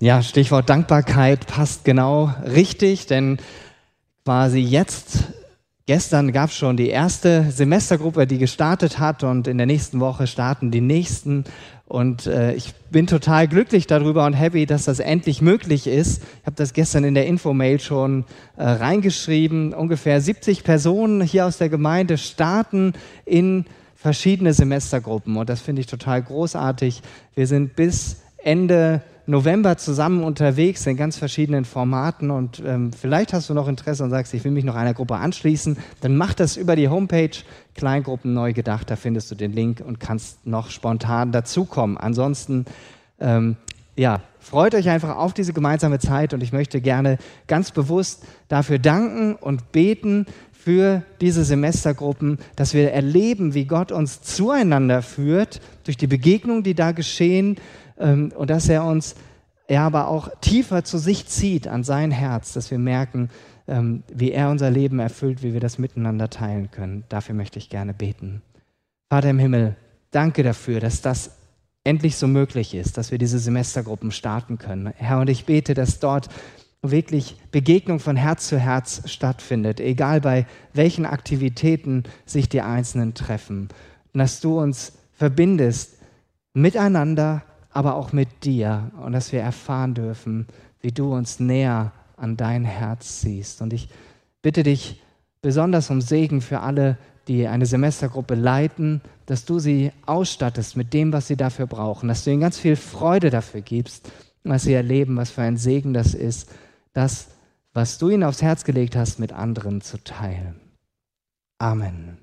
Ja, Stichwort Dankbarkeit passt genau richtig, denn quasi jetzt, gestern gab es schon die erste Semestergruppe, die gestartet hat und in der nächsten Woche starten die nächsten. Und äh, ich bin total glücklich darüber und happy, dass das endlich möglich ist. Ich habe das gestern in der Infomail schon äh, reingeschrieben. Ungefähr 70 Personen hier aus der Gemeinde starten in verschiedene Semestergruppen und das finde ich total großartig. Wir sind bis Ende November zusammen unterwegs in ganz verschiedenen Formaten und ähm, vielleicht hast du noch Interesse und sagst, ich will mich noch einer Gruppe anschließen, dann mach das über die Homepage Kleingruppen neu gedacht, da findest du den Link und kannst noch spontan dazukommen. Ansonsten, ähm, ja, freut euch einfach auf diese gemeinsame Zeit und ich möchte gerne ganz bewusst dafür danken und beten für diese Semestergruppen, dass wir erleben, wie Gott uns zueinander führt durch die Begegnungen, die da geschehen, ähm, und dass er uns ja aber auch tiefer zu sich zieht an sein Herz, dass wir merken, ähm, wie er unser Leben erfüllt, wie wir das miteinander teilen können. Dafür möchte ich gerne beten. Vater im Himmel, danke dafür, dass das endlich so möglich ist, dass wir diese Semestergruppen starten können. Herr, und ich bete, dass dort wirklich Begegnung von Herz zu Herz stattfindet, egal bei welchen Aktivitäten sich die Einzelnen treffen. Dass du uns verbindest miteinander aber auch mit dir und dass wir erfahren dürfen, wie du uns näher an dein Herz siehst. Und ich bitte dich besonders um Segen für alle, die eine Semestergruppe leiten, dass du sie ausstattest mit dem, was sie dafür brauchen, dass du ihnen ganz viel Freude dafür gibst, was sie erleben, was für ein Segen das ist, das, was du ihnen aufs Herz gelegt hast, mit anderen zu teilen. Amen.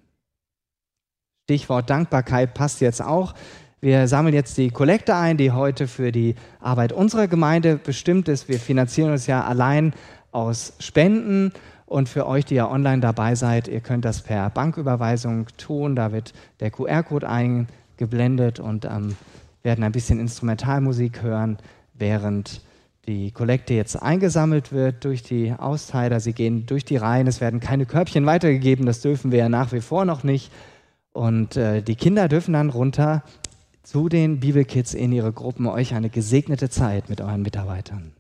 Stichwort Dankbarkeit passt jetzt auch. Wir sammeln jetzt die Kollekte ein, die heute für die Arbeit unserer Gemeinde bestimmt ist. Wir finanzieren uns ja allein aus Spenden und für euch, die ja online dabei seid, ihr könnt das per Banküberweisung tun. Da wird der QR-Code eingeblendet und ähm, werden ein bisschen Instrumentalmusik hören, während die Kollekte jetzt eingesammelt wird durch die Austeiler. Sie gehen durch die Reihen, es werden keine Körbchen weitergegeben, das dürfen wir ja nach wie vor noch nicht. Und äh, die Kinder dürfen dann runter zu den Bibelkids in ihre Gruppen euch eine gesegnete Zeit mit euren Mitarbeitern.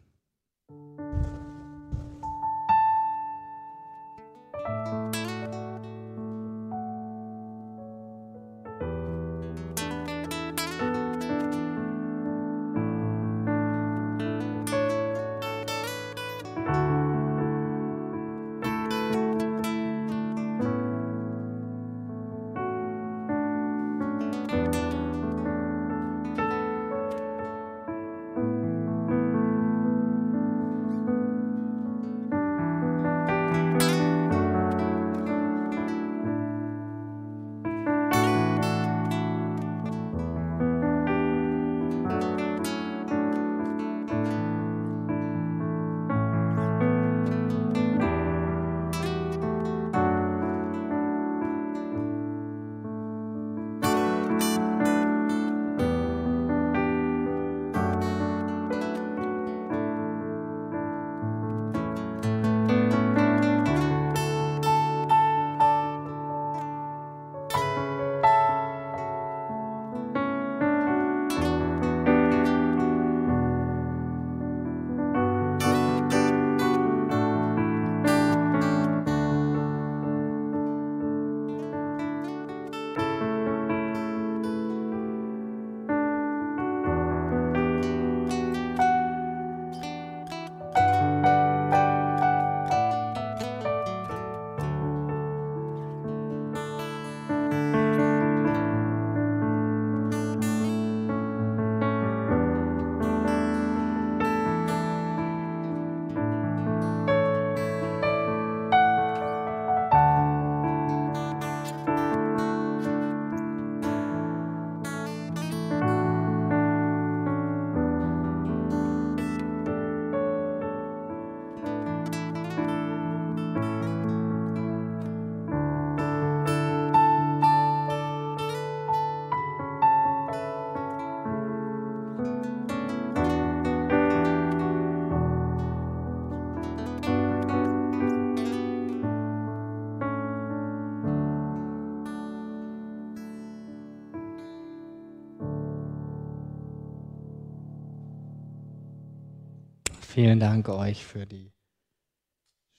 Vielen Dank euch für die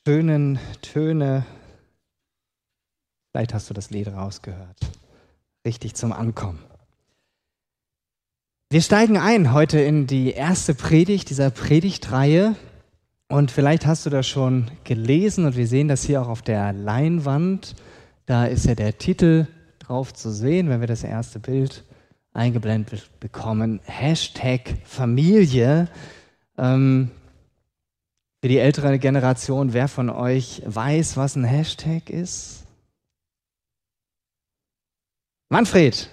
schönen Töne. Vielleicht hast du das Lied rausgehört. Richtig zum Ankommen. Wir steigen ein heute in die erste Predigt dieser Predigtreihe. Und vielleicht hast du das schon gelesen und wir sehen das hier auch auf der Leinwand. Da ist ja der Titel drauf zu sehen, wenn wir das erste Bild eingeblendet bekommen. Hashtag Familie. Ähm, für die ältere Generation, wer von euch weiß, was ein Hashtag ist? Manfred.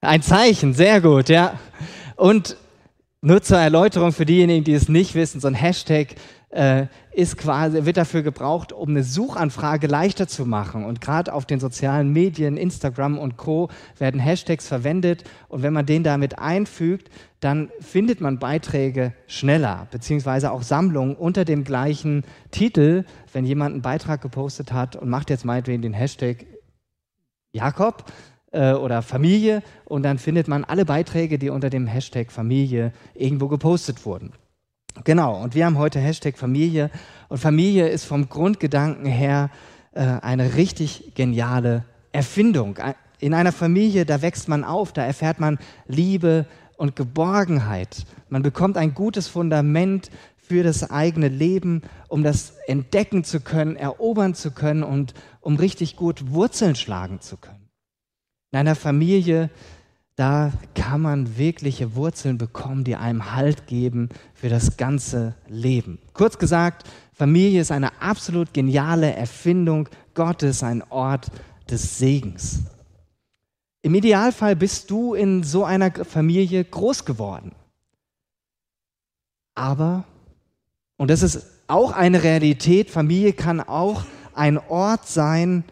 Ein Zeichen, sehr gut, ja. Und nur zur Erläuterung für diejenigen, die es nicht wissen, so ein Hashtag äh, ist quasi, wird dafür gebraucht, um eine Suchanfrage leichter zu machen. Und gerade auf den sozialen Medien, Instagram und Co. werden Hashtags verwendet. Und wenn man den damit einfügt, dann findet man Beiträge schneller, beziehungsweise auch Sammlungen unter dem gleichen Titel, wenn jemand einen Beitrag gepostet hat und macht jetzt meinetwegen den Hashtag Jakob äh, oder Familie und dann findet man alle Beiträge, die unter dem Hashtag Familie irgendwo gepostet wurden. Genau, und wir haben heute Hashtag Familie. Und Familie ist vom Grundgedanken her äh, eine richtig geniale Erfindung. In einer Familie, da wächst man auf, da erfährt man Liebe und Geborgenheit. Man bekommt ein gutes Fundament für das eigene Leben, um das entdecken zu können, erobern zu können und um richtig gut Wurzeln schlagen zu können. In einer Familie da kann man wirkliche Wurzeln bekommen, die einem Halt geben für das ganze Leben. Kurz gesagt, Familie ist eine absolut geniale Erfindung Gottes, ein Ort des Segens. Im Idealfall bist du in so einer Familie groß geworden. Aber, und das ist auch eine Realität, Familie kann auch ein Ort sein,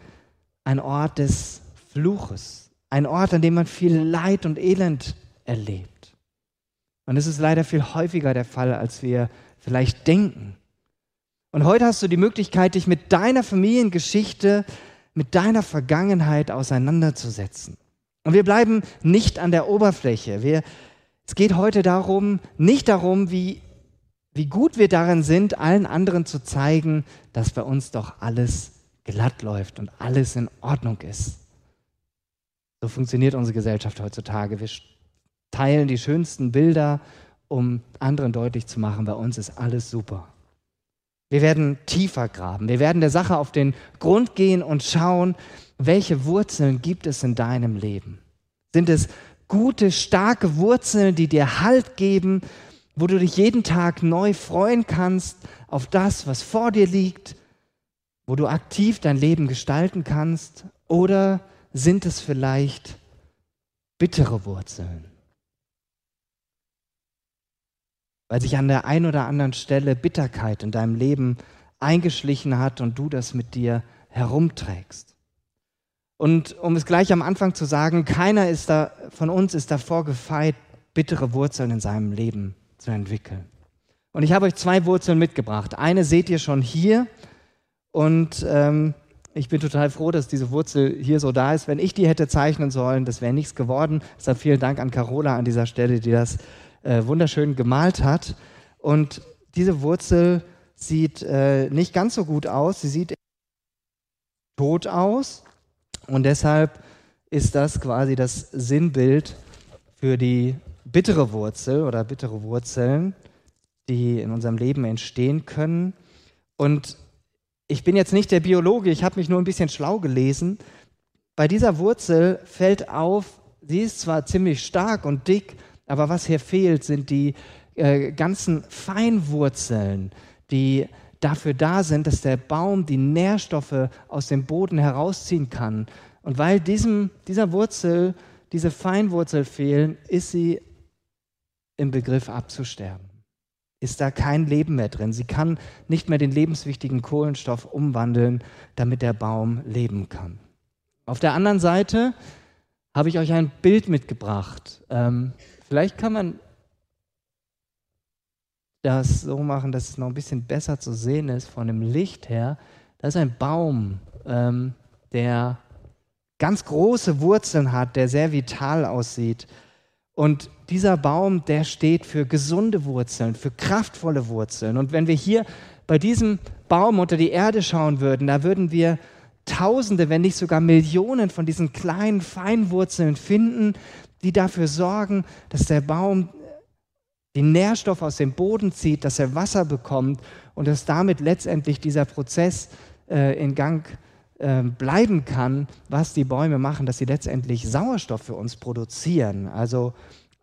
ein Ort des Fluches ein Ort, an dem man viel Leid und Elend erlebt. Und es ist leider viel häufiger der Fall, als wir vielleicht denken. Und heute hast du die Möglichkeit, dich mit deiner Familiengeschichte, mit deiner Vergangenheit auseinanderzusetzen. Und wir bleiben nicht an der Oberfläche. Wir, es geht heute darum, nicht darum, wie, wie gut wir darin sind, allen anderen zu zeigen, dass bei uns doch alles glatt läuft und alles in Ordnung ist. So funktioniert unsere Gesellschaft heutzutage. Wir teilen die schönsten Bilder, um anderen deutlich zu machen, bei uns ist alles super. Wir werden tiefer graben. Wir werden der Sache auf den Grund gehen und schauen, welche Wurzeln gibt es in deinem Leben? Sind es gute, starke Wurzeln, die dir Halt geben, wo du dich jeden Tag neu freuen kannst auf das, was vor dir liegt, wo du aktiv dein Leben gestalten kannst? Oder sind es vielleicht bittere Wurzeln? Weil sich an der einen oder anderen Stelle Bitterkeit in deinem Leben eingeschlichen hat und du das mit dir herumträgst. Und um es gleich am Anfang zu sagen, keiner ist da, von uns ist davor gefeit, bittere Wurzeln in seinem Leben zu entwickeln. Und ich habe euch zwei Wurzeln mitgebracht. Eine seht ihr schon hier und ähm, ich bin total froh, dass diese Wurzel hier so da ist. Wenn ich die hätte zeichnen sollen, das wäre nichts geworden. Deshalb vielen Dank an Carola an dieser Stelle, die das äh, wunderschön gemalt hat. Und diese Wurzel sieht äh, nicht ganz so gut aus. Sie sieht tot aus. Und deshalb ist das quasi das Sinnbild für die bittere Wurzel oder bittere Wurzeln, die in unserem Leben entstehen können. Und ich bin jetzt nicht der Biologe, ich habe mich nur ein bisschen schlau gelesen. Bei dieser Wurzel fällt auf, sie ist zwar ziemlich stark und dick, aber was hier fehlt, sind die äh, ganzen Feinwurzeln, die dafür da sind, dass der Baum die Nährstoffe aus dem Boden herausziehen kann. Und weil diesem, dieser Wurzel, diese Feinwurzel fehlen, ist sie im Begriff abzusterben ist da kein Leben mehr drin. Sie kann nicht mehr den lebenswichtigen Kohlenstoff umwandeln, damit der Baum leben kann. Auf der anderen Seite habe ich euch ein Bild mitgebracht. Ähm, vielleicht kann man das so machen, dass es noch ein bisschen besser zu sehen ist von dem Licht her. Das ist ein Baum, ähm, der ganz große Wurzeln hat, der sehr vital aussieht. Und dieser Baum, der steht für gesunde Wurzeln, für kraftvolle Wurzeln. Und wenn wir hier bei diesem Baum unter die Erde schauen würden, da würden wir Tausende, wenn nicht sogar Millionen von diesen kleinen Feinwurzeln finden, die dafür sorgen, dass der Baum die Nährstoffe aus dem Boden zieht, dass er Wasser bekommt und dass damit letztendlich dieser Prozess äh, in Gang äh, bleiben kann, was die Bäume machen, dass sie letztendlich Sauerstoff für uns produzieren. Also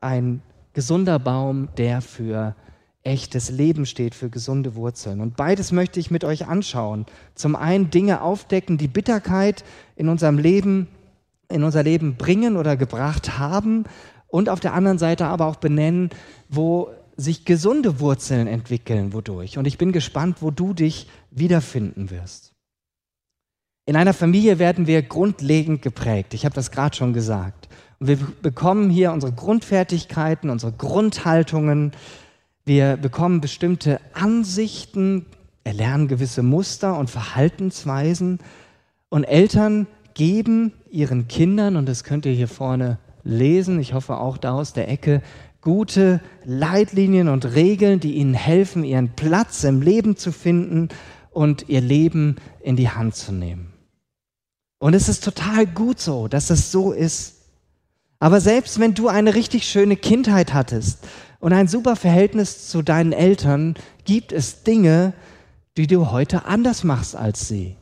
ein gesunder Baum, der für echtes Leben steht, für gesunde Wurzeln. Und beides möchte ich mit euch anschauen. Zum einen Dinge aufdecken, die Bitterkeit in unserem Leben, in unser Leben bringen oder gebracht haben und auf der anderen Seite aber auch benennen, wo sich gesunde Wurzeln entwickeln, wodurch. Und ich bin gespannt, wo du dich wiederfinden wirst. In einer Familie werden wir grundlegend geprägt. Ich habe das gerade schon gesagt. Und wir bekommen hier unsere Grundfertigkeiten, unsere Grundhaltungen, wir bekommen bestimmte Ansichten, erlernen gewisse Muster und Verhaltensweisen und Eltern geben ihren Kindern, und das könnt ihr hier vorne lesen, ich hoffe auch da aus der Ecke, gute Leitlinien und Regeln, die ihnen helfen, ihren Platz im Leben zu finden und ihr Leben in die Hand zu nehmen. Und es ist total gut so, dass es so ist. Aber selbst wenn du eine richtig schöne Kindheit hattest und ein super Verhältnis zu deinen Eltern, gibt es Dinge, die du heute anders machst als sie,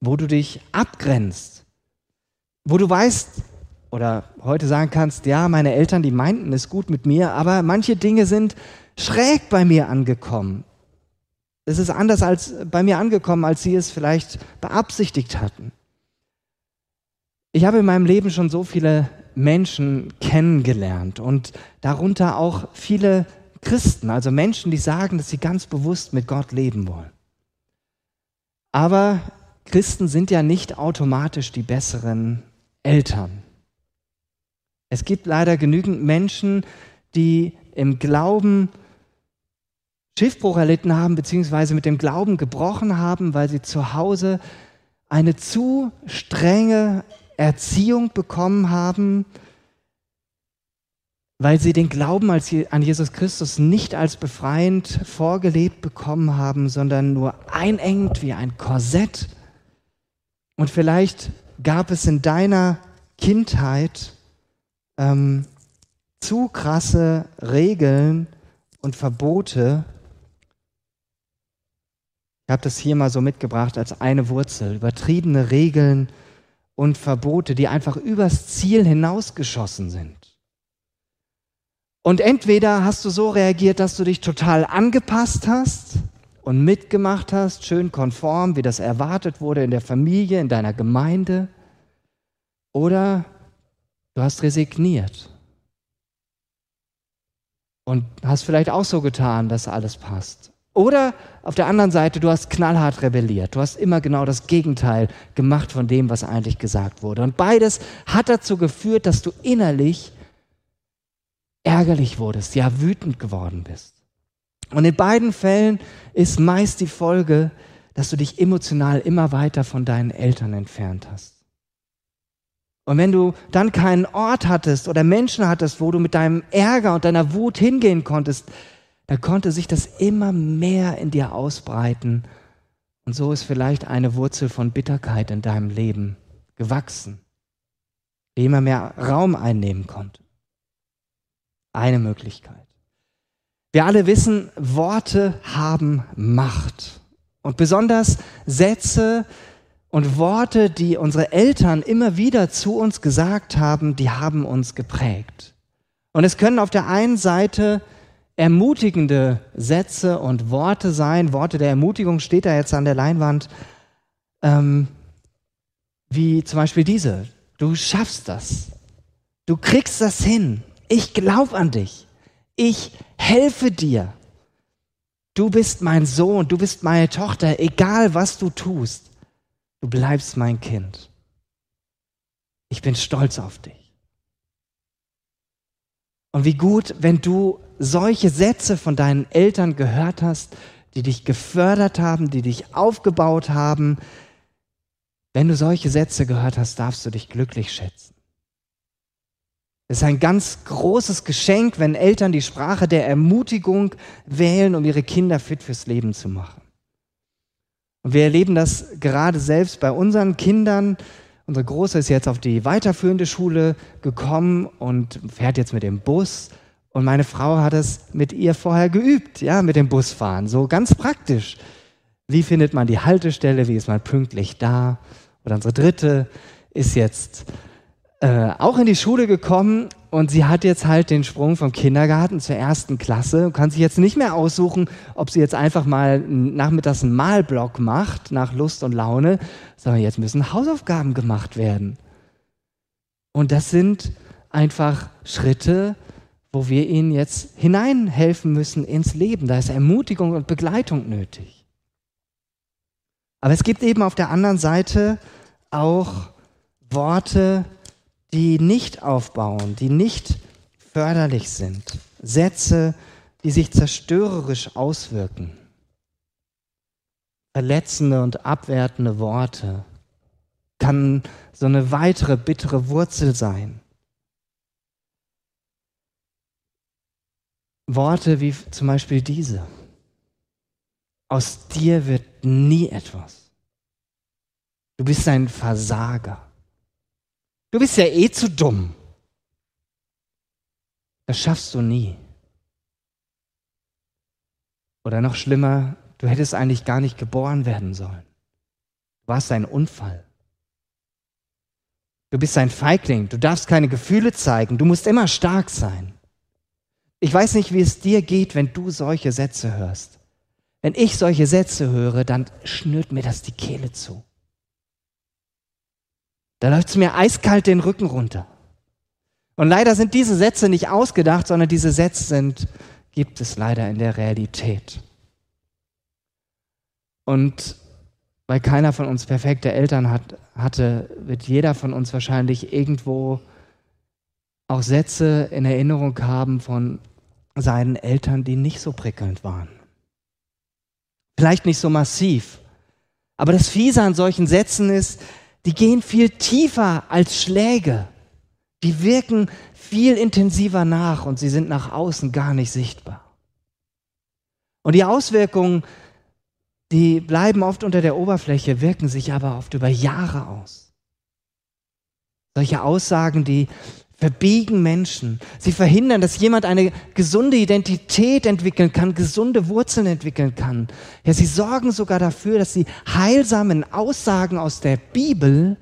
wo du dich abgrenzt, wo du weißt oder heute sagen kannst, ja, meine Eltern, die meinten es gut mit mir, aber manche Dinge sind schräg bei mir angekommen. Es ist anders als bei mir angekommen, als sie es vielleicht beabsichtigt hatten. Ich habe in meinem Leben schon so viele Menschen kennengelernt und darunter auch viele Christen, also Menschen, die sagen, dass sie ganz bewusst mit Gott leben wollen. Aber Christen sind ja nicht automatisch die besseren Eltern. Es gibt leider genügend Menschen, die im Glauben Schiffbruch erlitten haben, beziehungsweise mit dem Glauben gebrochen haben, weil sie zu Hause eine zu strenge Erziehung bekommen haben, weil sie den Glauben an Jesus Christus nicht als befreiend vorgelebt bekommen haben, sondern nur einengend wie ein Korsett. Und vielleicht gab es in deiner Kindheit ähm, zu krasse Regeln und Verbote. Ich habe das hier mal so mitgebracht als eine Wurzel. Übertriebene Regeln und Verbote, die einfach übers Ziel hinausgeschossen sind. Und entweder hast du so reagiert, dass du dich total angepasst hast und mitgemacht hast, schön konform, wie das erwartet wurde in der Familie, in deiner Gemeinde, oder du hast resigniert und hast vielleicht auch so getan, dass alles passt. Oder auf der anderen Seite, du hast knallhart rebelliert. Du hast immer genau das Gegenteil gemacht von dem, was eigentlich gesagt wurde. Und beides hat dazu geführt, dass du innerlich ärgerlich wurdest, ja wütend geworden bist. Und in beiden Fällen ist meist die Folge, dass du dich emotional immer weiter von deinen Eltern entfernt hast. Und wenn du dann keinen Ort hattest oder Menschen hattest, wo du mit deinem Ärger und deiner Wut hingehen konntest, da konnte sich das immer mehr in dir ausbreiten. Und so ist vielleicht eine Wurzel von Bitterkeit in deinem Leben gewachsen, die immer mehr Raum einnehmen konnte. Eine Möglichkeit. Wir alle wissen, Worte haben Macht. Und besonders Sätze und Worte, die unsere Eltern immer wieder zu uns gesagt haben, die haben uns geprägt. Und es können auf der einen Seite ermutigende Sätze und Worte sein. Worte der Ermutigung steht da jetzt an der Leinwand. Ähm, wie zum Beispiel diese. Du schaffst das. Du kriegst das hin. Ich glaube an dich. Ich helfe dir. Du bist mein Sohn, du bist meine Tochter, egal was du tust. Du bleibst mein Kind. Ich bin stolz auf dich. Und wie gut, wenn du solche Sätze von deinen Eltern gehört hast, die dich gefördert haben, die dich aufgebaut haben, wenn du solche Sätze gehört hast, darfst du dich glücklich schätzen. Es ist ein ganz großes Geschenk, wenn Eltern die Sprache der Ermutigung wählen, um ihre Kinder fit fürs Leben zu machen. Und wir erleben das gerade selbst bei unseren Kindern. Unsere Große ist jetzt auf die weiterführende Schule gekommen und fährt jetzt mit dem Bus. Und meine Frau hat es mit ihr vorher geübt, ja, mit dem Busfahren. So ganz praktisch. Wie findet man die Haltestelle? Wie ist man pünktlich da? Oder unsere dritte ist jetzt äh, auch in die Schule gekommen und sie hat jetzt halt den Sprung vom Kindergarten zur ersten Klasse und kann sich jetzt nicht mehr aussuchen, ob sie jetzt einfach mal nachmittags einen Malblock macht, nach Lust und Laune, sondern jetzt müssen Hausaufgaben gemacht werden. Und das sind einfach Schritte, wo wir ihnen jetzt hineinhelfen müssen ins Leben. Da ist Ermutigung und Begleitung nötig. Aber es gibt eben auf der anderen Seite auch Worte, die nicht aufbauen, die nicht förderlich sind. Sätze, die sich zerstörerisch auswirken. Verletzende und abwertende Worte kann so eine weitere bittere Wurzel sein. Worte wie zum Beispiel diese. Aus dir wird nie etwas. Du bist ein Versager. Du bist ja eh zu dumm. Das schaffst du nie. Oder noch schlimmer, du hättest eigentlich gar nicht geboren werden sollen. Du warst ein Unfall. Du bist ein Feigling, du darfst keine Gefühle zeigen, du musst immer stark sein. Ich weiß nicht, wie es dir geht, wenn du solche Sätze hörst. Wenn ich solche Sätze höre, dann schnürt mir das die Kehle zu. Da läuft es mir eiskalt den Rücken runter. Und leider sind diese Sätze nicht ausgedacht, sondern diese Sätze sind, gibt es leider in der Realität. Und weil keiner von uns perfekte Eltern hat, hatte, wird jeder von uns wahrscheinlich irgendwo auch Sätze in Erinnerung haben von seinen Eltern, die nicht so prickelnd waren. Vielleicht nicht so massiv. Aber das Fiese an solchen Sätzen ist, die gehen viel tiefer als Schläge. Die wirken viel intensiver nach und sie sind nach außen gar nicht sichtbar. Und die Auswirkungen, die bleiben oft unter der Oberfläche, wirken sich aber oft über Jahre aus. Solche Aussagen, die verbiegen Menschen. Sie verhindern, dass jemand eine gesunde Identität entwickeln kann, gesunde Wurzeln entwickeln kann. Ja, sie sorgen sogar dafür, dass die heilsamen Aussagen aus der Bibel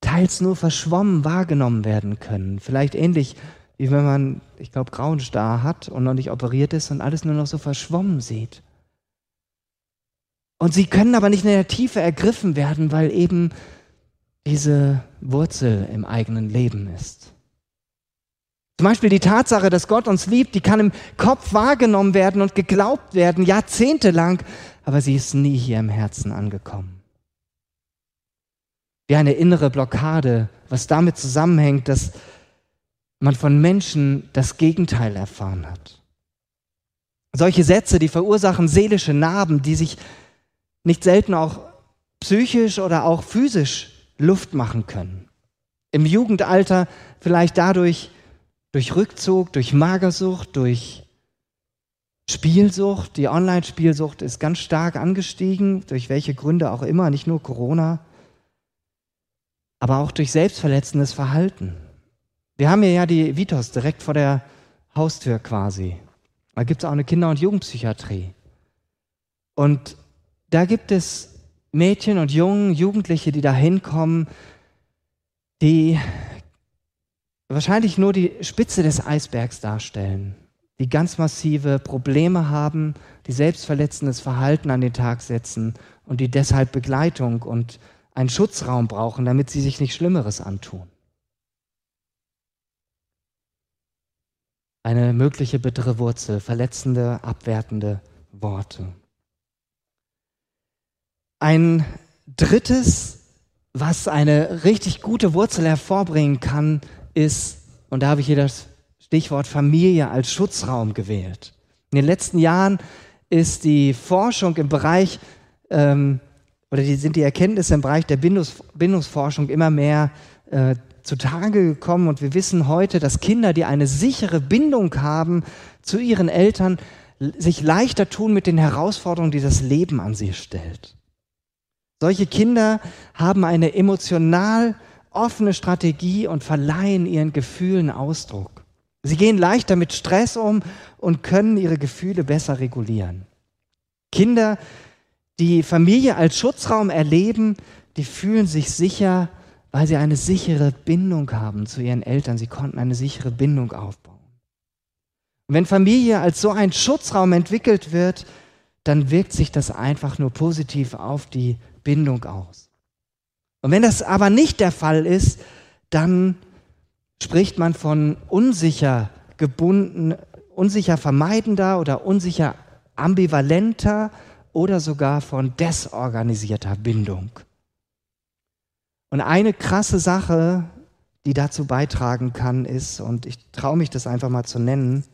teils nur verschwommen wahrgenommen werden können. Vielleicht ähnlich wie wenn man, ich glaube, grauen Star hat und noch nicht operiert ist und alles nur noch so verschwommen sieht. Und sie können aber nicht in der Tiefe ergriffen werden, weil eben diese Wurzel im eigenen Leben ist. Zum Beispiel die Tatsache, dass Gott uns liebt, die kann im Kopf wahrgenommen werden und geglaubt werden, jahrzehntelang, aber sie ist nie hier im Herzen angekommen. Wie eine innere Blockade, was damit zusammenhängt, dass man von Menschen das Gegenteil erfahren hat. Solche Sätze, die verursachen seelische Narben, die sich nicht selten auch psychisch oder auch physisch Luft machen können. Im Jugendalter vielleicht dadurch, durch Rückzug, durch Magersucht, durch Spielsucht. Die Online-Spielsucht ist ganz stark angestiegen, durch welche Gründe auch immer, nicht nur Corona, aber auch durch selbstverletzendes Verhalten. Wir haben hier ja die Vitos direkt vor der Haustür quasi. Da gibt es auch eine Kinder- und Jugendpsychiatrie. Und da gibt es Mädchen und Jungen, Jugendliche, die da hinkommen, die wahrscheinlich nur die Spitze des Eisbergs darstellen, die ganz massive Probleme haben, die selbstverletzendes Verhalten an den Tag setzen und die deshalb Begleitung und einen Schutzraum brauchen, damit sie sich nicht Schlimmeres antun. Eine mögliche bittere Wurzel, verletzende, abwertende Worte. Ein drittes, was eine richtig gute Wurzel hervorbringen kann, ist, und da habe ich hier das Stichwort Familie als Schutzraum gewählt. In den letzten Jahren ist die Forschung im Bereich, ähm, oder die, sind die Erkenntnisse im Bereich der Bindungs, Bindungsforschung immer mehr äh, zutage gekommen und wir wissen heute, dass Kinder, die eine sichere Bindung haben zu ihren Eltern, sich leichter tun mit den Herausforderungen, die das Leben an sie stellt. Solche Kinder haben eine emotional offene Strategie und verleihen ihren Gefühlen Ausdruck. Sie gehen leichter mit Stress um und können ihre Gefühle besser regulieren. Kinder, die Familie als Schutzraum erleben, die fühlen sich sicher, weil sie eine sichere Bindung haben zu ihren Eltern. Sie konnten eine sichere Bindung aufbauen. Und wenn Familie als so ein Schutzraum entwickelt wird, dann wirkt sich das einfach nur positiv auf die Bindung aus. Und wenn das aber nicht der Fall ist, dann spricht man von unsicher gebunden, unsicher vermeidender oder unsicher ambivalenter oder sogar von desorganisierter Bindung. Und eine krasse Sache, die dazu beitragen kann, ist, und ich traue mich das einfach mal zu nennen,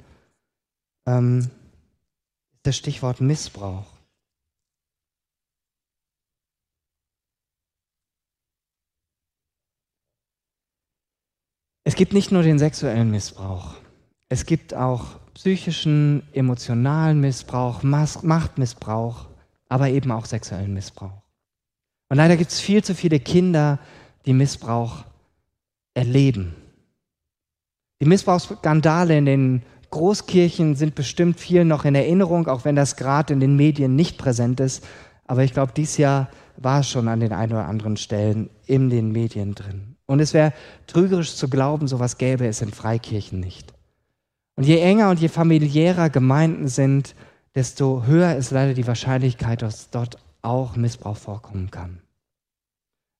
ähm, das Stichwort Missbrauch. Es gibt nicht nur den sexuellen Missbrauch, es gibt auch psychischen, emotionalen Missbrauch, Machtmissbrauch, aber eben auch sexuellen Missbrauch. Und leider gibt es viel zu viele Kinder, die Missbrauch erleben. Die Missbrauchsskandale in den Großkirchen sind bestimmt vielen noch in Erinnerung, auch wenn das gerade in den Medien nicht präsent ist. Aber ich glaube, dieses Jahr war es schon an den ein oder anderen Stellen in den Medien drin. Und es wäre trügerisch zu glauben, sowas gäbe es in Freikirchen nicht. Und je enger und je familiärer Gemeinden sind, desto höher ist leider die Wahrscheinlichkeit, dass dort auch Missbrauch vorkommen kann.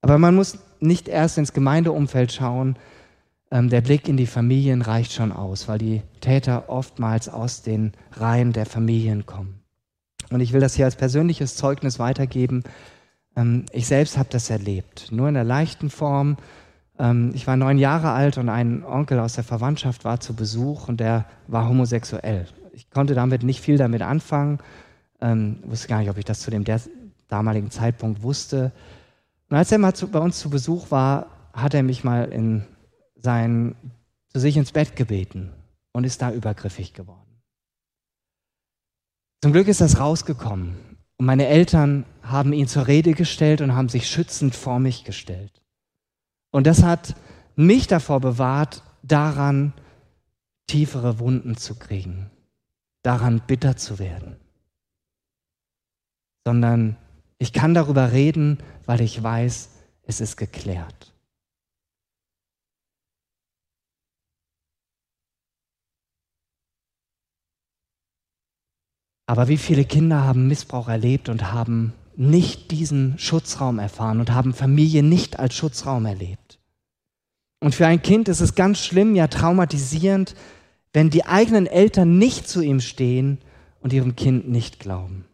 Aber man muss nicht erst ins Gemeindeumfeld schauen, ähm, der Blick in die Familien reicht schon aus, weil die Täter oftmals aus den Reihen der Familien kommen. Und ich will das hier als persönliches Zeugnis weitergeben. Ähm, ich selbst habe das erlebt, nur in der leichten Form. Ähm, ich war neun Jahre alt und ein Onkel aus der Verwandtschaft war zu Besuch und der war homosexuell. Ich konnte damit nicht viel damit anfangen, ähm, wusste gar nicht, ob ich das zu dem damaligen Zeitpunkt wusste. Und als er mal zu, bei uns zu Besuch war, hat er mich mal in sein, zu sich ins Bett gebeten und ist da übergriffig geworden. Zum Glück ist das rausgekommen und meine Eltern haben ihn zur Rede gestellt und haben sich schützend vor mich gestellt. Und das hat mich davor bewahrt, daran tiefere Wunden zu kriegen, daran bitter zu werden. Sondern ich kann darüber reden, weil ich weiß, es ist geklärt. Aber wie viele Kinder haben Missbrauch erlebt und haben nicht diesen Schutzraum erfahren und haben Familie nicht als Schutzraum erlebt? Und für ein Kind ist es ganz schlimm, ja traumatisierend, wenn die eigenen Eltern nicht zu ihm stehen und ihrem Kind nicht glauben.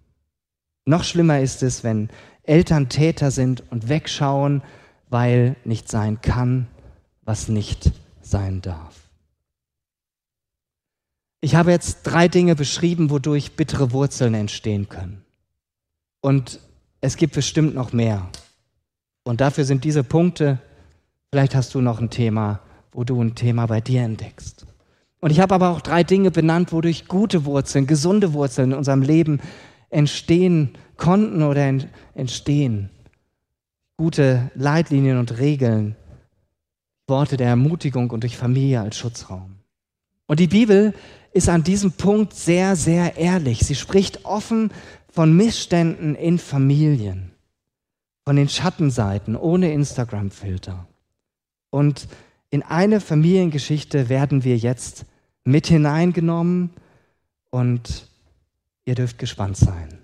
Noch schlimmer ist es, wenn Eltern Täter sind und wegschauen, weil nicht sein kann, was nicht sein darf. Ich habe jetzt drei Dinge beschrieben, wodurch bittere Wurzeln entstehen können. Und es gibt bestimmt noch mehr. Und dafür sind diese Punkte, vielleicht hast du noch ein Thema, wo du ein Thema bei dir entdeckst. Und ich habe aber auch drei Dinge benannt, wodurch gute Wurzeln, gesunde Wurzeln in unserem Leben entstehen konnten oder entstehen. Gute Leitlinien und Regeln, Worte der Ermutigung und durch Familie als Schutzraum. Und die Bibel ist an diesem Punkt sehr, sehr ehrlich. Sie spricht offen von Missständen in Familien, von den Schattenseiten ohne Instagram-Filter. Und in eine Familiengeschichte werden wir jetzt mit hineingenommen und ihr dürft gespannt sein.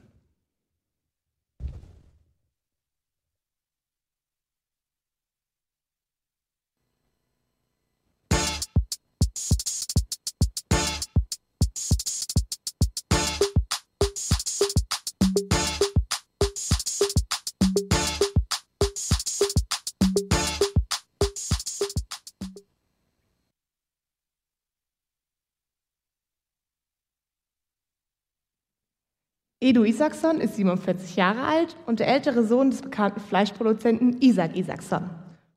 Edu Isaacson ist 47 Jahre alt und der ältere Sohn des bekannten Fleischproduzenten Isaac Isaacson.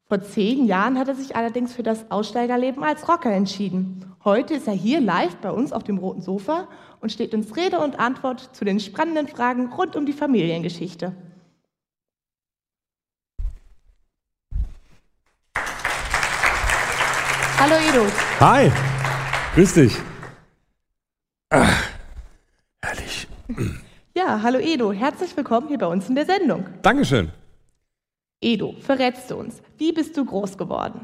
Vor zehn Jahren hat er sich allerdings für das Aussteigerleben als Rocker entschieden. Heute ist er hier live bei uns auf dem roten Sofa und steht uns Rede und Antwort zu den spannenden Fragen rund um die Familiengeschichte. Hallo Edo. Hi, grüß dich. Ach, herrlich. Ja, hallo Edo. Herzlich willkommen hier bei uns in der Sendung. Dankeschön. Edo, verrätst du uns, wie bist du groß geworden?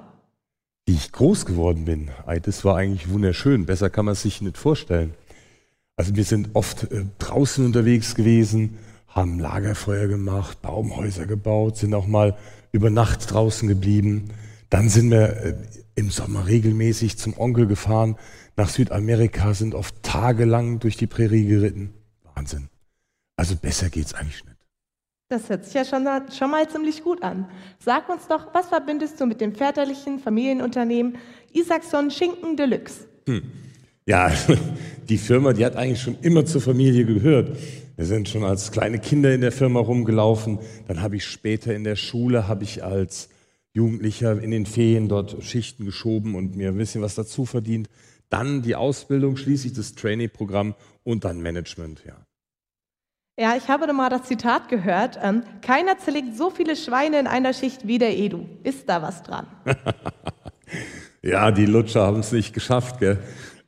Wie ich groß geworden bin, das war eigentlich wunderschön. Besser kann man es sich nicht vorstellen. Also wir sind oft äh, draußen unterwegs gewesen, haben Lagerfeuer gemacht, Baumhäuser gebaut, sind auch mal über Nacht draußen geblieben. Dann sind wir äh, im Sommer regelmäßig zum Onkel gefahren, nach Südamerika, sind oft tagelang durch die Prärie geritten. Wahnsinn. Also besser geht's eigentlich nicht. Das hört sich ja schon, schon mal ziemlich gut an. Sag uns doch, was verbindest du mit dem väterlichen Familienunternehmen Isaacson Schinken Deluxe? Hm. Ja, die Firma, die hat eigentlich schon immer zur Familie gehört. Wir sind schon als kleine Kinder in der Firma rumgelaufen. Dann habe ich später in der Schule, habe ich als Jugendlicher in den Ferien dort Schichten geschoben und mir ein bisschen was dazu verdient. Dann die Ausbildung, schließlich das Trainee-Programm und dann Management, ja. Ja, ich habe mal das Zitat gehört, ähm, keiner zerlegt so viele Schweine in einer Schicht wie der Edu. Ist da was dran? ja, die Lutscher haben es nicht geschafft, gell?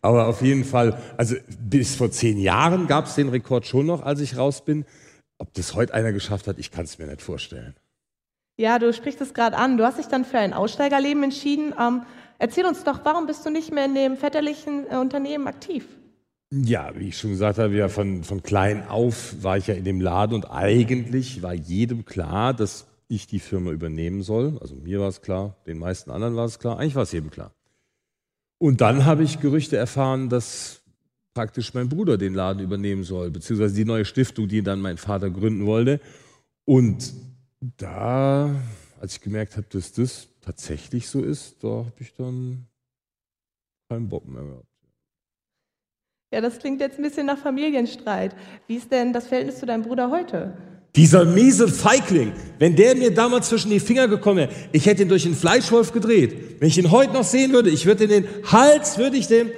Aber auf jeden Fall, also bis vor zehn Jahren gab es den Rekord schon noch, als ich raus bin. Ob das heute einer geschafft hat, ich kann es mir nicht vorstellen. Ja, du sprichst es gerade an. Du hast dich dann für ein Aussteigerleben entschieden. Ähm, erzähl uns doch, warum bist du nicht mehr in dem väterlichen äh, Unternehmen aktiv? Ja, wie ich schon gesagt habe, ja, von, von klein auf war ich ja in dem Laden und eigentlich war jedem klar, dass ich die Firma übernehmen soll. Also mir war es klar, den meisten anderen war es klar, eigentlich war es jedem klar. Und dann habe ich Gerüchte erfahren, dass praktisch mein Bruder den Laden übernehmen soll, beziehungsweise die neue Stiftung, die dann mein Vater gründen wollte. Und da, als ich gemerkt habe, dass das tatsächlich so ist, da habe ich dann keinen Bock mehr gehabt. Ja, das klingt jetzt ein bisschen nach Familienstreit. Wie ist denn das Verhältnis zu deinem Bruder heute? Dieser miese Feigling, wenn der mir damals zwischen die Finger gekommen wäre, ich hätte ihn durch den Fleischwolf gedreht. Wenn ich ihn heute noch sehen würde, ich würde in den Hals, würde ich dem...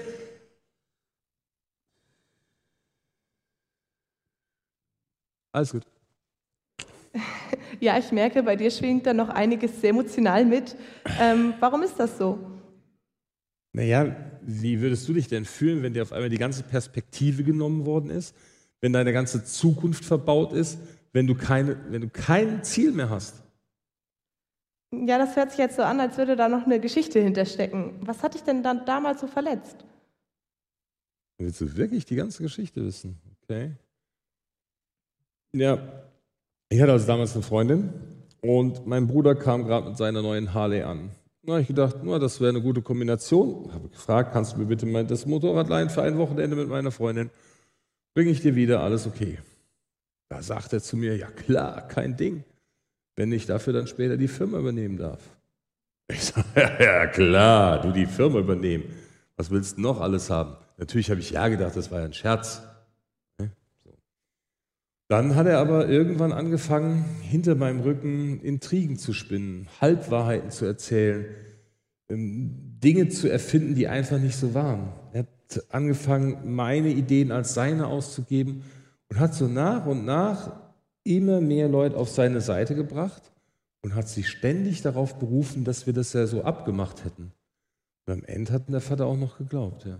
Alles gut. Ja, ich merke, bei dir schwingt da noch einiges sehr emotional mit. Ähm, warum ist das so? Naja, wie würdest du dich denn fühlen, wenn dir auf einmal die ganze Perspektive genommen worden ist, wenn deine ganze Zukunft verbaut ist, wenn du, keine, wenn du kein Ziel mehr hast? Ja, das hört sich jetzt so an, als würde da noch eine Geschichte hinterstecken. Was hat dich denn dann damals so verletzt? Willst du wirklich die ganze Geschichte wissen? Okay. Ja, ich hatte also damals eine Freundin und mein Bruder kam gerade mit seiner neuen Harley an. Da habe ich gedacht, na, das wäre eine gute Kombination. Habe gefragt, kannst du mir bitte mal das Motorrad leihen für ein Wochenende mit meiner Freundin? Bringe ich dir wieder, alles okay. Da sagt er zu mir, ja klar, kein Ding, wenn ich dafür dann später die Firma übernehmen darf. Ich sage, ja, ja klar, du die Firma übernehmen. Was willst du noch alles haben? Natürlich habe ich ja gedacht, das war ja ein Scherz. Dann hat er aber irgendwann angefangen, hinter meinem Rücken Intrigen zu spinnen, Halbwahrheiten zu erzählen, ähm, Dinge zu erfinden, die einfach nicht so waren. Er hat angefangen, meine Ideen als seine auszugeben und hat so nach und nach immer mehr Leute auf seine Seite gebracht und hat sich ständig darauf berufen, dass wir das ja so abgemacht hätten. Und am Ende hat der Vater auch noch geglaubt, ja.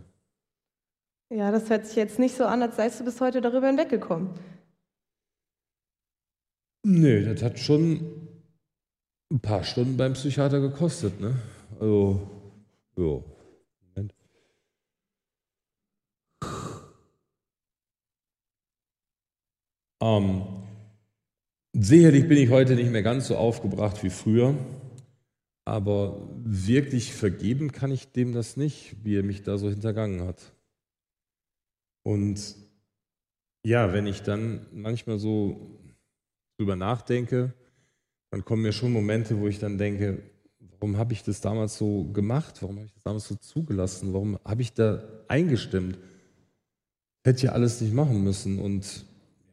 Ja, das hört sich jetzt nicht so an, als seist du bis heute darüber hinweggekommen. Nee, das hat schon ein paar Stunden beim Psychiater gekostet, ne? Also, ja. Moment. Ähm, sicherlich bin ich heute nicht mehr ganz so aufgebracht wie früher, aber wirklich vergeben kann ich dem das nicht, wie er mich da so hintergangen hat. Und ja, wenn ich dann manchmal so drüber nachdenke, dann kommen mir schon Momente, wo ich dann denke, warum habe ich das damals so gemacht? Warum habe ich das damals so zugelassen? Warum habe ich da eingestimmt? Hätte ja alles nicht machen müssen. Und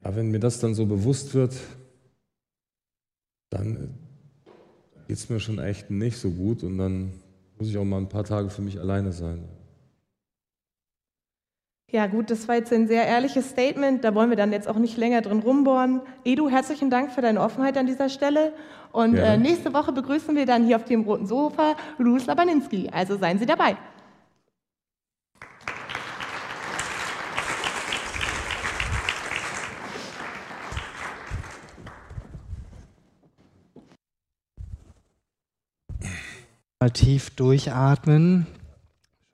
ja, wenn mir das dann so bewusst wird, dann geht es mir schon echt nicht so gut und dann muss ich auch mal ein paar Tage für mich alleine sein. Ja, gut, das war jetzt ein sehr ehrliches Statement. Da wollen wir dann jetzt auch nicht länger drin rumbohren. Edu, herzlichen Dank für deine Offenheit an dieser Stelle. Und äh, nächste Woche begrüßen wir dann hier auf dem roten Sofa Luz Labaninski. Also seien Sie dabei. Mal tief durchatmen.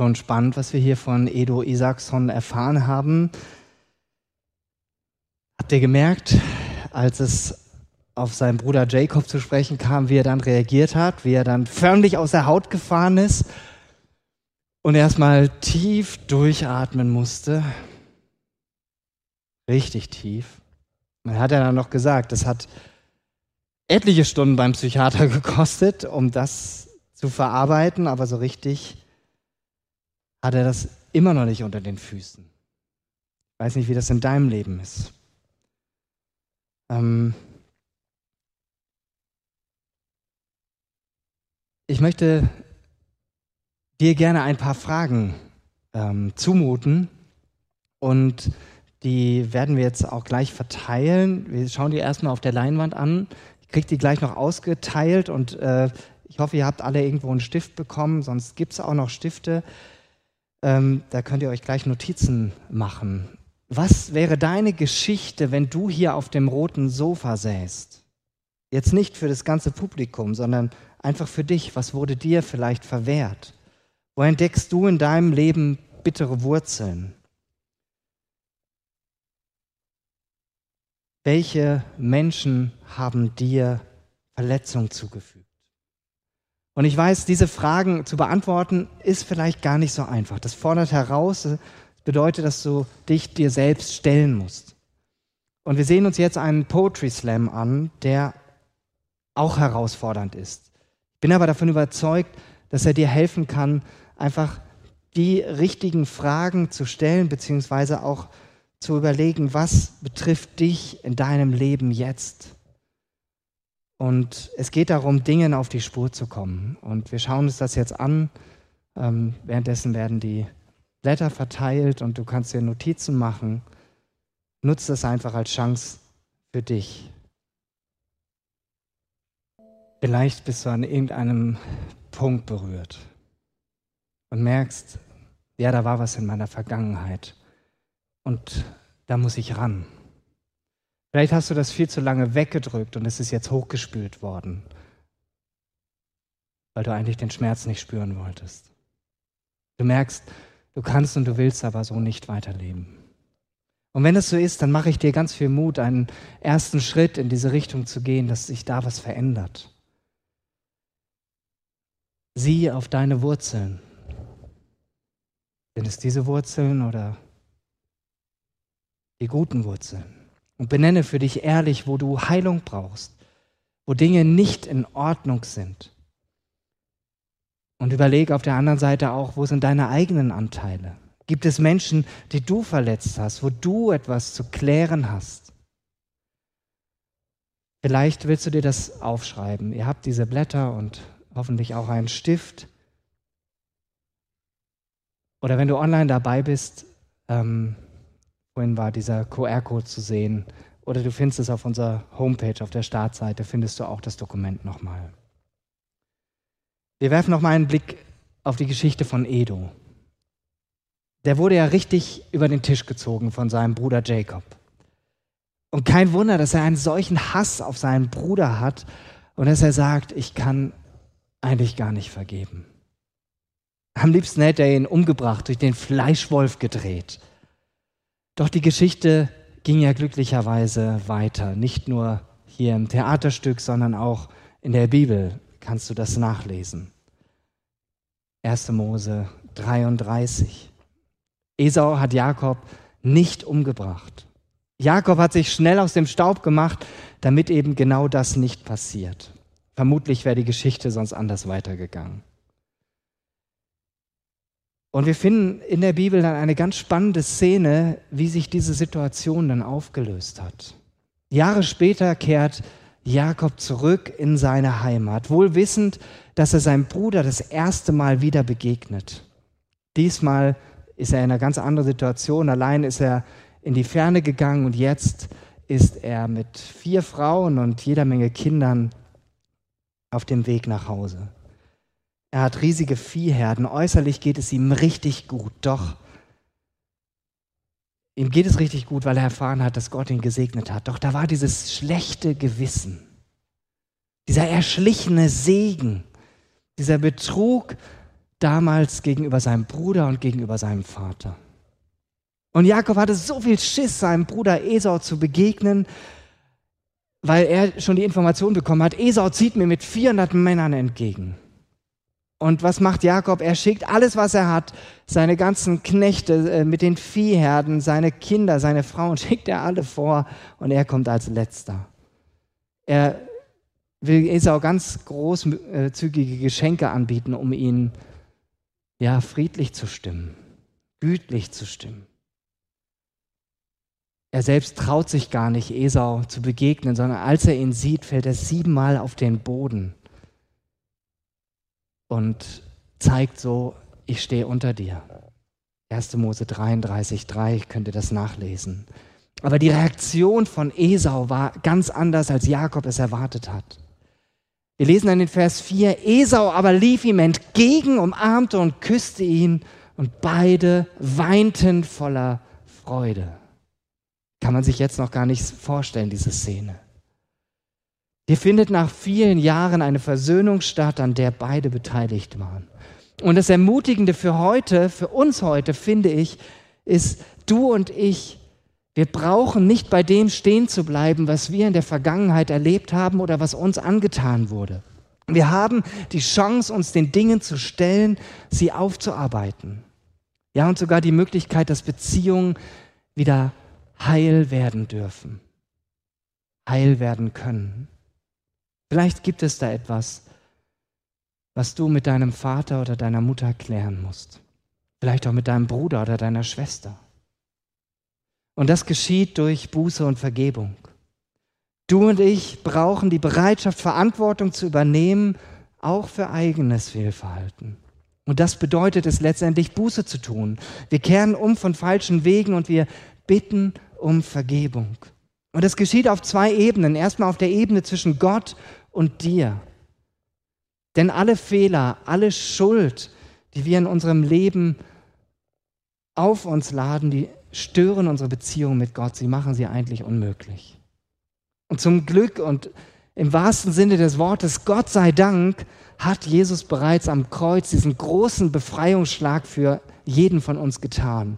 Schon spannend, was wir hier von Edo Isaacson erfahren haben. Habt ihr gemerkt, als es auf seinen Bruder Jacob zu sprechen kam, wie er dann reagiert hat, wie er dann förmlich aus der Haut gefahren ist und erstmal tief durchatmen musste? Richtig tief. Man hat er dann noch gesagt, das hat etliche Stunden beim Psychiater gekostet, um das zu verarbeiten, aber so richtig hat er das immer noch nicht unter den Füßen. Ich weiß nicht, wie das in deinem Leben ist. Ähm ich möchte dir gerne ein paar Fragen ähm, zumuten und die werden wir jetzt auch gleich verteilen. Wir schauen die erstmal auf der Leinwand an. Ich kriege die gleich noch ausgeteilt und äh, ich hoffe, ihr habt alle irgendwo einen Stift bekommen, sonst gibt es auch noch Stifte. Ähm, da könnt ihr euch gleich Notizen machen. Was wäre deine Geschichte, wenn du hier auf dem roten Sofa säßt? Jetzt nicht für das ganze Publikum, sondern einfach für dich. Was wurde dir vielleicht verwehrt? Wo entdeckst du in deinem Leben bittere Wurzeln? Welche Menschen haben dir Verletzung zugefügt? Und ich weiß, diese Fragen zu beantworten ist vielleicht gar nicht so einfach. Das fordert heraus, das bedeutet, dass du dich dir selbst stellen musst. Und wir sehen uns jetzt einen Poetry Slam an, der auch herausfordernd ist. Ich bin aber davon überzeugt, dass er dir helfen kann, einfach die richtigen Fragen zu stellen, beziehungsweise auch zu überlegen, was betrifft dich in deinem Leben jetzt? Und es geht darum, Dingen auf die Spur zu kommen. Und wir schauen uns das jetzt an. Ähm, währenddessen werden die Blätter verteilt und du kannst dir Notizen machen. Nutze das einfach als Chance für dich. Vielleicht bist du an irgendeinem Punkt berührt und merkst, ja, da war was in meiner Vergangenheit und da muss ich ran. Vielleicht hast du das viel zu lange weggedrückt und es ist jetzt hochgespült worden, weil du eigentlich den Schmerz nicht spüren wolltest. Du merkst, du kannst und du willst aber so nicht weiterleben. Und wenn es so ist, dann mache ich dir ganz viel Mut, einen ersten Schritt in diese Richtung zu gehen, dass sich da was verändert. Sieh auf deine Wurzeln. Sind es diese Wurzeln oder die guten Wurzeln? Und benenne für dich ehrlich, wo du Heilung brauchst, wo Dinge nicht in Ordnung sind. Und überlege auf der anderen Seite auch, wo sind deine eigenen Anteile? Gibt es Menschen, die du verletzt hast, wo du etwas zu klären hast? Vielleicht willst du dir das aufschreiben. Ihr habt diese Blätter und hoffentlich auch einen Stift. Oder wenn du online dabei bist, ähm, Vorhin war dieser QR-Code zu sehen. Oder du findest es auf unserer Homepage, auf der Startseite, findest du auch das Dokument nochmal. Wir werfen nochmal einen Blick auf die Geschichte von Edo. Der wurde ja richtig über den Tisch gezogen von seinem Bruder Jacob. Und kein Wunder, dass er einen solchen Hass auf seinen Bruder hat und dass er sagt, ich kann eigentlich gar nicht vergeben. Am liebsten hätte er ihn umgebracht, durch den Fleischwolf gedreht. Doch die Geschichte ging ja glücklicherweise weiter. Nicht nur hier im Theaterstück, sondern auch in der Bibel kannst du das nachlesen. 1. Mose 33. Esau hat Jakob nicht umgebracht. Jakob hat sich schnell aus dem Staub gemacht, damit eben genau das nicht passiert. Vermutlich wäre die Geschichte sonst anders weitergegangen. Und wir finden in der Bibel dann eine ganz spannende Szene, wie sich diese Situation dann aufgelöst hat. Jahre später kehrt Jakob zurück in seine Heimat, wohl wissend, dass er seinem Bruder das erste Mal wieder begegnet. Diesmal ist er in einer ganz anderen Situation. Allein ist er in die Ferne gegangen und jetzt ist er mit vier Frauen und jeder Menge Kindern auf dem Weg nach Hause. Er hat riesige Viehherden. Äußerlich geht es ihm richtig gut. Doch ihm geht es richtig gut, weil er erfahren hat, dass Gott ihn gesegnet hat. Doch da war dieses schlechte Gewissen, dieser erschlichene Segen, dieser Betrug damals gegenüber seinem Bruder und gegenüber seinem Vater. Und Jakob hatte so viel Schiss, seinem Bruder Esau zu begegnen, weil er schon die Information bekommen hat, Esau zieht mir mit 400 Männern entgegen. Und was macht Jakob? Er schickt alles, was er hat, seine ganzen Knechte äh, mit den Viehherden, seine Kinder, seine Frauen, schickt er alle vor und er kommt als letzter. Er will Esau ganz großzügige Geschenke anbieten, um ihn ja friedlich zu stimmen, gütlich zu stimmen. Er selbst traut sich gar nicht, Esau zu begegnen, sondern als er ihn sieht, fällt er siebenmal auf den Boden und zeigt so, ich stehe unter dir. 1. Mose 33, 3, könnt ihr das nachlesen. Aber die Reaktion von Esau war ganz anders, als Jakob es erwartet hat. Wir lesen dann in Vers 4, Esau aber lief ihm entgegen, umarmte und küsste ihn und beide weinten voller Freude. Kann man sich jetzt noch gar nicht vorstellen, diese Szene. Hier findet nach vielen Jahren eine Versöhnung statt, an der beide beteiligt waren. Und das Ermutigende für heute, für uns heute, finde ich, ist, du und ich, wir brauchen nicht bei dem stehen zu bleiben, was wir in der Vergangenheit erlebt haben oder was uns angetan wurde. Wir haben die Chance, uns den Dingen zu stellen, sie aufzuarbeiten. Ja, und sogar die Möglichkeit, dass Beziehungen wieder heil werden dürfen, heil werden können. Vielleicht gibt es da etwas, was du mit deinem Vater oder deiner Mutter klären musst. Vielleicht auch mit deinem Bruder oder deiner Schwester. Und das geschieht durch Buße und Vergebung. Du und ich brauchen die Bereitschaft, Verantwortung zu übernehmen, auch für eigenes Fehlverhalten. Und das bedeutet es letztendlich, Buße zu tun. Wir kehren um von falschen Wegen und wir bitten um Vergebung. Und das geschieht auf zwei Ebenen. Erstmal auf der Ebene zwischen Gott und dir. Denn alle Fehler, alle Schuld, die wir in unserem Leben auf uns laden, die stören unsere Beziehung mit Gott. Sie machen sie eigentlich unmöglich. Und zum Glück und im wahrsten Sinne des Wortes, Gott sei Dank, hat Jesus bereits am Kreuz diesen großen Befreiungsschlag für jeden von uns getan.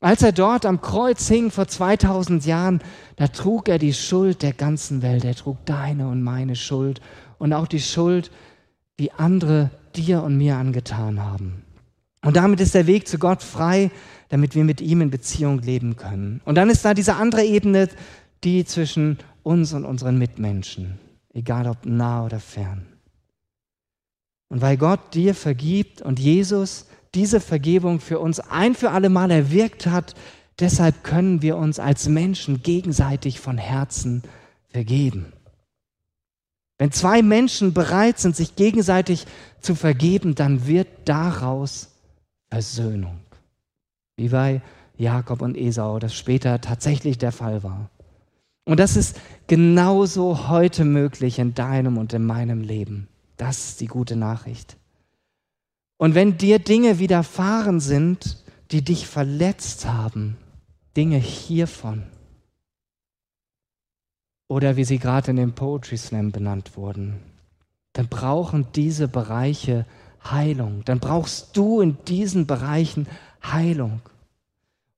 Als er dort am Kreuz hing vor 2000 Jahren, da trug er die Schuld der ganzen Welt. Er trug deine und meine Schuld und auch die Schuld, die andere dir und mir angetan haben. Und damit ist der Weg zu Gott frei, damit wir mit ihm in Beziehung leben können. Und dann ist da diese andere Ebene, die zwischen uns und unseren Mitmenschen, egal ob nah oder fern. Und weil Gott dir vergibt und Jesus diese Vergebung für uns ein für alle Mal erwirkt hat, deshalb können wir uns als Menschen gegenseitig von Herzen vergeben. Wenn zwei Menschen bereit sind, sich gegenseitig zu vergeben, dann wird daraus Versöhnung. Wie bei Jakob und Esau das später tatsächlich der Fall war. Und das ist genauso heute möglich in deinem und in meinem Leben. Das ist die gute Nachricht. Und wenn dir Dinge widerfahren sind, die dich verletzt haben, Dinge hiervon, oder wie sie gerade in dem Poetry Slam benannt wurden, dann brauchen diese Bereiche Heilung. Dann brauchst du in diesen Bereichen Heilung.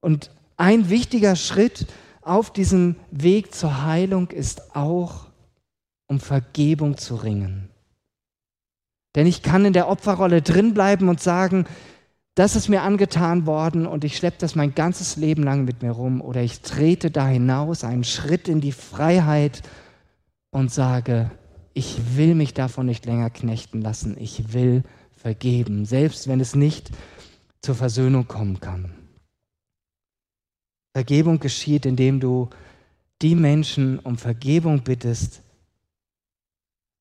Und ein wichtiger Schritt auf diesem Weg zur Heilung ist auch, um Vergebung zu ringen. Denn ich kann in der Opferrolle drinbleiben und sagen, das ist mir angetan worden und ich schleppe das mein ganzes Leben lang mit mir rum. Oder ich trete da hinaus, einen Schritt in die Freiheit und sage, ich will mich davon nicht länger knechten lassen. Ich will vergeben, selbst wenn es nicht zur Versöhnung kommen kann. Vergebung geschieht, indem du die Menschen um Vergebung bittest,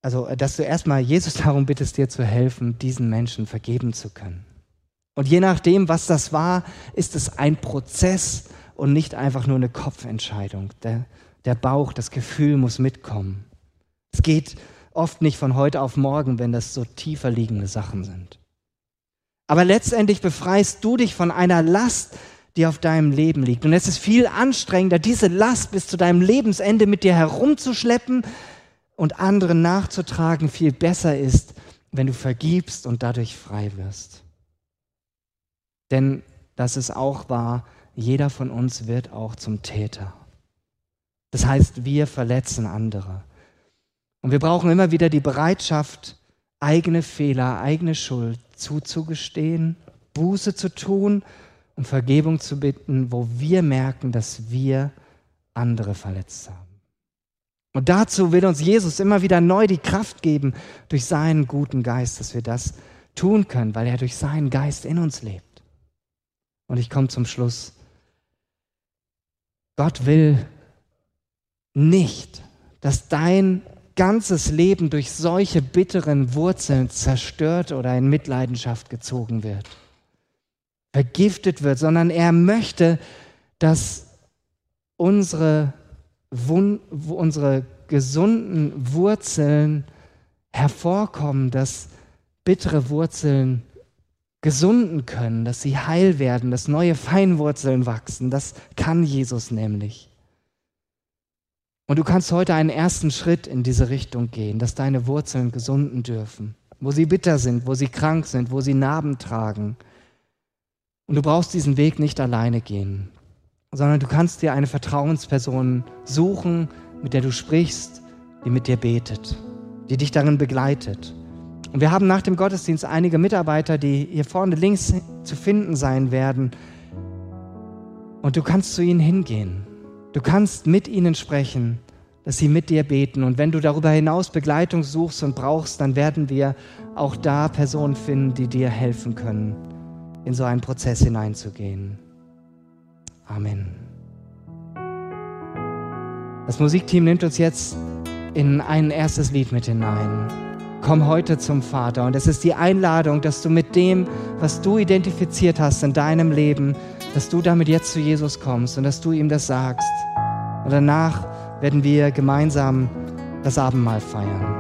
also dass du erstmal Jesus darum bittest, dir zu helfen, diesen Menschen vergeben zu können. Und je nachdem, was das war, ist es ein Prozess und nicht einfach nur eine Kopfentscheidung. Der, der Bauch, das Gefühl muss mitkommen. Es geht oft nicht von heute auf morgen, wenn das so tiefer liegende Sachen sind. Aber letztendlich befreist du dich von einer Last, die auf deinem Leben liegt. Und es ist viel anstrengender, diese Last bis zu deinem Lebensende mit dir herumzuschleppen und anderen nachzutragen. Viel besser ist, wenn du vergibst und dadurch frei wirst. Denn das ist auch wahr, jeder von uns wird auch zum Täter. Das heißt, wir verletzen andere. Und wir brauchen immer wieder die Bereitschaft, eigene Fehler, eigene Schuld zuzugestehen, Buße zu tun und Vergebung zu bitten, wo wir merken, dass wir andere verletzt haben. Und dazu will uns Jesus immer wieder neu die Kraft geben durch seinen guten Geist, dass wir das tun können, weil er durch seinen Geist in uns lebt. Und ich komme zum Schluss. Gott will nicht, dass dein ganzes Leben durch solche bitteren Wurzeln zerstört oder in Mitleidenschaft gezogen wird, vergiftet wird, sondern er möchte, dass unsere, unsere gesunden Wurzeln hervorkommen, dass bittere Wurzeln gesunden können, dass sie heil werden, dass neue Feinwurzeln wachsen. Das kann Jesus nämlich. Und du kannst heute einen ersten Schritt in diese Richtung gehen, dass deine Wurzeln gesunden dürfen, wo sie bitter sind, wo sie krank sind, wo sie Narben tragen. Und du brauchst diesen Weg nicht alleine gehen, sondern du kannst dir eine Vertrauensperson suchen, mit der du sprichst, die mit dir betet, die dich darin begleitet. Und wir haben nach dem Gottesdienst einige Mitarbeiter, die hier vorne links zu finden sein werden. Und du kannst zu ihnen hingehen Du kannst mit ihnen sprechen, dass sie mit dir beten. Und wenn du darüber hinaus Begleitung suchst und brauchst, dann werden wir auch da Personen finden, die dir helfen können, in so einen Prozess hineinzugehen. Amen. Das Musikteam nimmt uns jetzt in ein erstes Lied mit hinein. Komm heute zum Vater. Und es ist die Einladung, dass du mit dem, was du identifiziert hast in deinem Leben, dass du damit jetzt zu Jesus kommst und dass du ihm das sagst. Und danach werden wir gemeinsam das Abendmahl feiern.